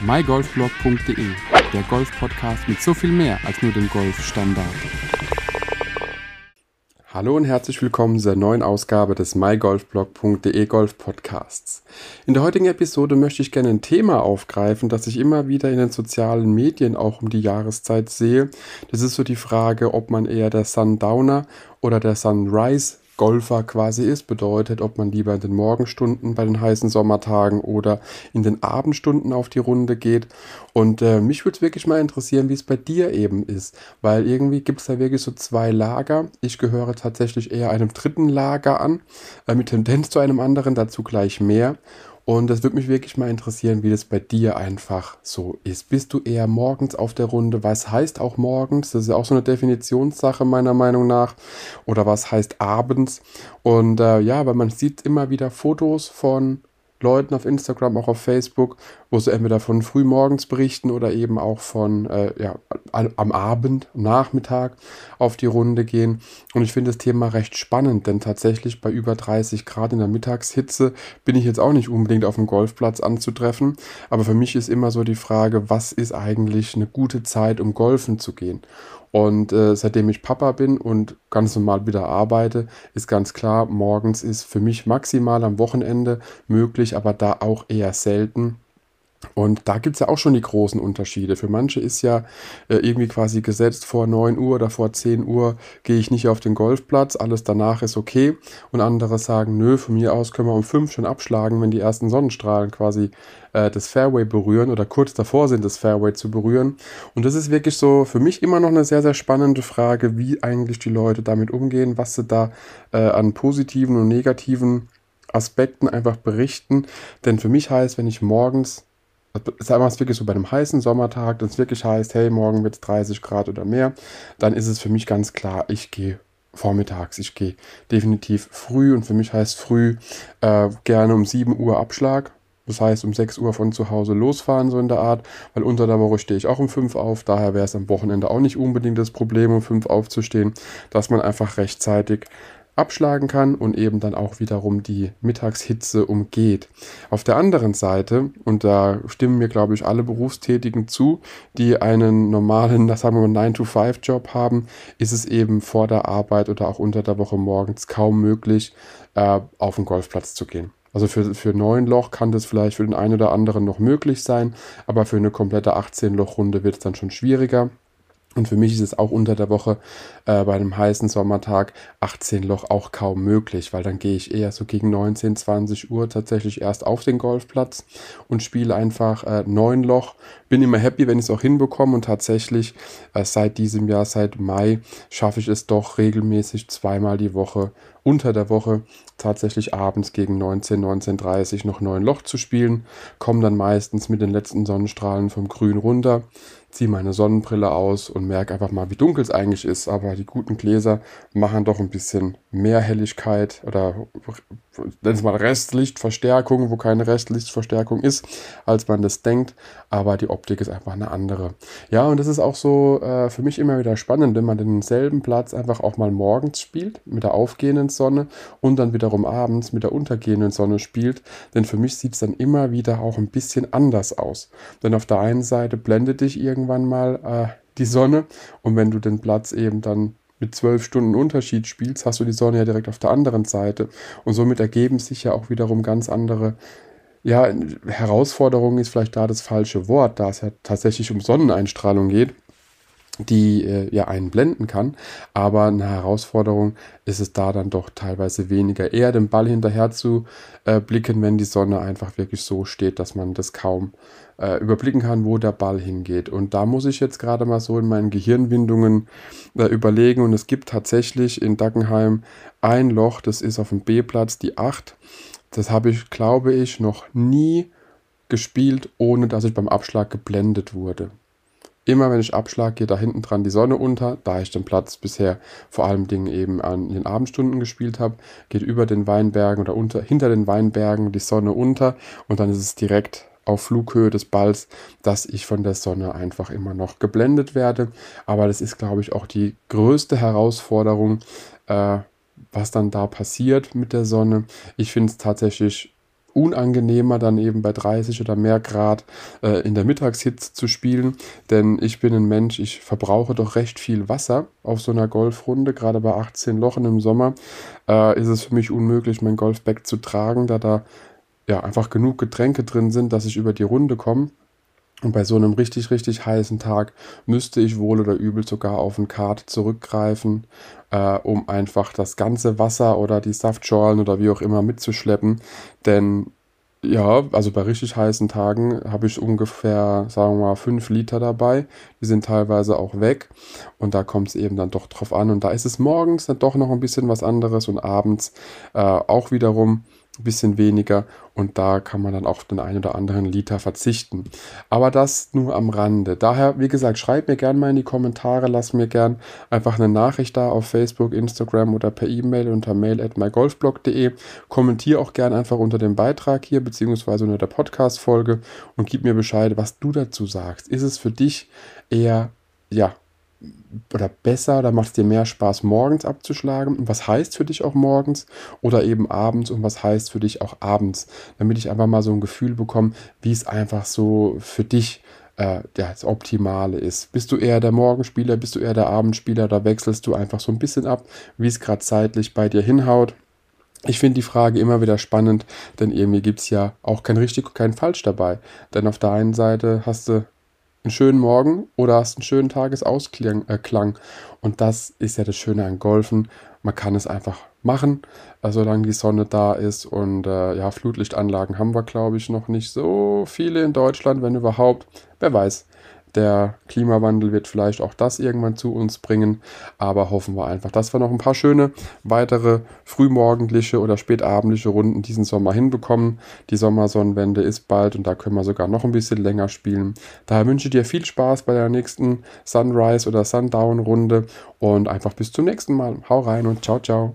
mygolfblog.de, der Golf-Podcast mit so viel mehr als nur dem Golfstandard. Hallo und herzlich willkommen zur neuen Ausgabe des mygolfblog.de Golf Podcasts. In der heutigen Episode möchte ich gerne ein Thema aufgreifen, das ich immer wieder in den sozialen Medien auch um die Jahreszeit sehe. Das ist so die Frage, ob man eher der Sundowner oder der Sunrise Golfer quasi ist. Bedeutet, ob man lieber in den Morgenstunden bei den heißen Sommertagen oder in den Abendstunden auf die Runde geht. Und äh, mich würde es wirklich mal interessieren, wie es bei dir eben ist. Weil irgendwie gibt es da wirklich so zwei Lager. Ich gehöre tatsächlich eher einem dritten Lager an, äh, mit Tendenz zu einem anderen, dazu gleich mehr. Und das würde mich wirklich mal interessieren, wie das bei dir einfach so ist. Bist du eher morgens auf der Runde? Was heißt auch morgens? Das ist ja auch so eine Definitionssache meiner Meinung nach. Oder was heißt abends? Und äh, ja, weil man sieht immer wieder Fotos von Leuten auf Instagram, auch auf Facebook, wo sie entweder von frühmorgens berichten oder eben auch von äh, ja, am Abend, Nachmittag auf die Runde gehen. Und ich finde das Thema recht spannend, denn tatsächlich bei über 30 Grad in der Mittagshitze bin ich jetzt auch nicht unbedingt auf dem Golfplatz anzutreffen. Aber für mich ist immer so die Frage, was ist eigentlich eine gute Zeit, um golfen zu gehen? Und äh, seitdem ich Papa bin und ganz normal wieder arbeite, ist ganz klar, morgens ist für mich maximal am Wochenende möglich, aber da auch eher selten. Und da gibt es ja auch schon die großen Unterschiede. Für manche ist ja äh, irgendwie quasi gesetzt, vor 9 Uhr oder vor 10 Uhr gehe ich nicht auf den Golfplatz, alles danach ist okay. Und andere sagen, nö, von mir aus können wir um 5 schon abschlagen, wenn die ersten Sonnenstrahlen quasi äh, das Fairway berühren oder kurz davor sind, das Fairway zu berühren. Und das ist wirklich so für mich immer noch eine sehr, sehr spannende Frage, wie eigentlich die Leute damit umgehen, was sie da äh, an positiven und negativen Aspekten einfach berichten. Denn für mich heißt, wenn ich morgens sagen wir es wirklich so bei einem heißen Sommertag, wenn es wirklich heißt, hey, morgen wird es 30 Grad oder mehr, dann ist es für mich ganz klar, ich gehe vormittags, ich gehe definitiv früh und für mich heißt früh äh, gerne um 7 Uhr Abschlag. Das heißt, um 6 Uhr von zu Hause losfahren, so in der Art, weil unter der Woche stehe ich auch um 5 auf, daher wäre es am Wochenende auch nicht unbedingt das Problem, um 5 aufzustehen, dass man einfach rechtzeitig abschlagen kann und eben dann auch wiederum die Mittagshitze umgeht. Auf der anderen Seite, und da stimmen mir, glaube ich, alle Berufstätigen zu, die einen normalen, das sagen wir mal, 9-to-5-Job haben, ist es eben vor der Arbeit oder auch unter der Woche morgens kaum möglich, äh, auf den Golfplatz zu gehen. Also für, für 9 Loch kann das vielleicht für den einen oder anderen noch möglich sein, aber für eine komplette 18-Loch-Runde wird es dann schon schwieriger. Und für mich ist es auch unter der Woche äh, bei einem heißen Sommertag 18 Loch auch kaum möglich, weil dann gehe ich eher so gegen 19, 20 Uhr tatsächlich erst auf den Golfplatz und spiele einfach äh, 9 Loch. Bin immer happy, wenn ich es auch hinbekomme und tatsächlich äh, seit diesem Jahr, seit Mai, schaffe ich es doch regelmäßig zweimal die Woche unter der Woche tatsächlich abends gegen 19, 19.30 noch neun Loch zu spielen, komme dann meistens mit den letzten Sonnenstrahlen vom Grün runter, ziehe meine Sonnenbrille aus und merke einfach mal, wie dunkel es eigentlich ist. Aber die guten Gläser machen doch ein bisschen mehr Helligkeit oder nenn es mal Restlichtverstärkung, wo keine Restlichtverstärkung ist, als man das denkt. Aber die Optik ist einfach eine andere. Ja, und das ist auch so äh, für mich immer wieder spannend, wenn man denselben Platz einfach auch mal morgens spielt, mit der aufgehenden Sonne und dann wiederum abends mit der untergehenden Sonne spielt. Denn für mich sieht es dann immer wieder auch ein bisschen anders aus. Denn auf der einen Seite blendet dich irgendwann mal äh, die Sonne und wenn du den Platz eben dann mit zwölf Stunden Unterschied spielst, hast du die Sonne ja direkt auf der anderen Seite. Und somit ergeben sich ja auch wiederum ganz andere, ja, Herausforderungen ist vielleicht da das falsche Wort, da es ja tatsächlich um Sonneneinstrahlung geht die äh, ja einen blenden kann. Aber eine Herausforderung ist es da dann doch teilweise weniger, eher den Ball hinterher zu äh, blicken, wenn die Sonne einfach wirklich so steht, dass man das kaum äh, überblicken kann, wo der Ball hingeht. Und da muss ich jetzt gerade mal so in meinen Gehirnwindungen äh, überlegen. Und es gibt tatsächlich in Dackenheim ein Loch, das ist auf dem B-Platz, die 8. Das habe ich, glaube ich, noch nie gespielt, ohne dass ich beim Abschlag geblendet wurde. Immer wenn ich abschlag, geht da hinten dran die Sonne unter. Da ich den Platz bisher vor allem Dingen eben an den Abendstunden gespielt habe, geht über den Weinbergen oder unter, hinter den Weinbergen die Sonne unter und dann ist es direkt auf Flughöhe des Balls, dass ich von der Sonne einfach immer noch geblendet werde. Aber das ist, glaube ich, auch die größte Herausforderung, äh, was dann da passiert mit der Sonne. Ich finde es tatsächlich unangenehmer, dann eben bei 30 oder mehr Grad äh, in der Mittagshitze zu spielen. Denn ich bin ein Mensch, ich verbrauche doch recht viel Wasser auf so einer Golfrunde. Gerade bei 18 Lochen im Sommer äh, ist es für mich unmöglich, mein Golfbag zu tragen, da da ja einfach genug Getränke drin sind, dass ich über die Runde komme. Und bei so einem richtig, richtig heißen Tag müsste ich wohl oder übel sogar auf ein Kart zurückgreifen, äh, um einfach das ganze Wasser oder die Saftschorlen oder wie auch immer mitzuschleppen. Denn ja, also bei richtig heißen Tagen habe ich ungefähr, sagen wir mal, fünf Liter dabei. Die sind teilweise auch weg. Und da kommt es eben dann doch drauf an. Und da ist es morgens dann doch noch ein bisschen was anderes und abends äh, auch wiederum ein bisschen weniger und da kann man dann auch den einen oder anderen Liter verzichten. Aber das nur am Rande. Daher, wie gesagt, schreibt mir gerne mal in die Kommentare, lasst mir gerne einfach eine Nachricht da auf Facebook, Instagram oder per E-Mail unter mail at mygolfblog.de. Kommentier auch gerne einfach unter dem Beitrag hier beziehungsweise unter der Podcast-Folge und gib mir Bescheid, was du dazu sagst. Ist es für dich eher, ja, oder besser, da macht es dir mehr Spaß, morgens abzuschlagen. Und was heißt für dich auch morgens oder eben abends und was heißt für dich auch abends, damit ich einfach mal so ein Gefühl bekomme, wie es einfach so für dich äh, ja, das Optimale ist. Bist du eher der Morgenspieler, bist du eher der Abendspieler, da wechselst du einfach so ein bisschen ab, wie es gerade zeitlich bei dir hinhaut. Ich finde die Frage immer wieder spannend, denn irgendwie gibt es ja auch kein richtig und kein falsch dabei. Denn auf der einen Seite hast du einen schönen Morgen oder hast einen schönen Tagesausklang. Äh, und das ist ja das Schöne an Golfen. Man kann es einfach machen, äh, solange die Sonne da ist. Und äh, ja, Flutlichtanlagen haben wir, glaube ich, noch nicht so viele in Deutschland, wenn überhaupt. Wer weiß. Der Klimawandel wird vielleicht auch das irgendwann zu uns bringen, aber hoffen wir einfach, dass wir noch ein paar schöne weitere frühmorgendliche oder spätabendliche Runden diesen Sommer hinbekommen. Die Sommersonnenwende ist bald und da können wir sogar noch ein bisschen länger spielen. Daher wünsche ich dir viel Spaß bei der nächsten Sunrise oder Sundown Runde und einfach bis zum nächsten Mal. Hau rein und ciao, ciao.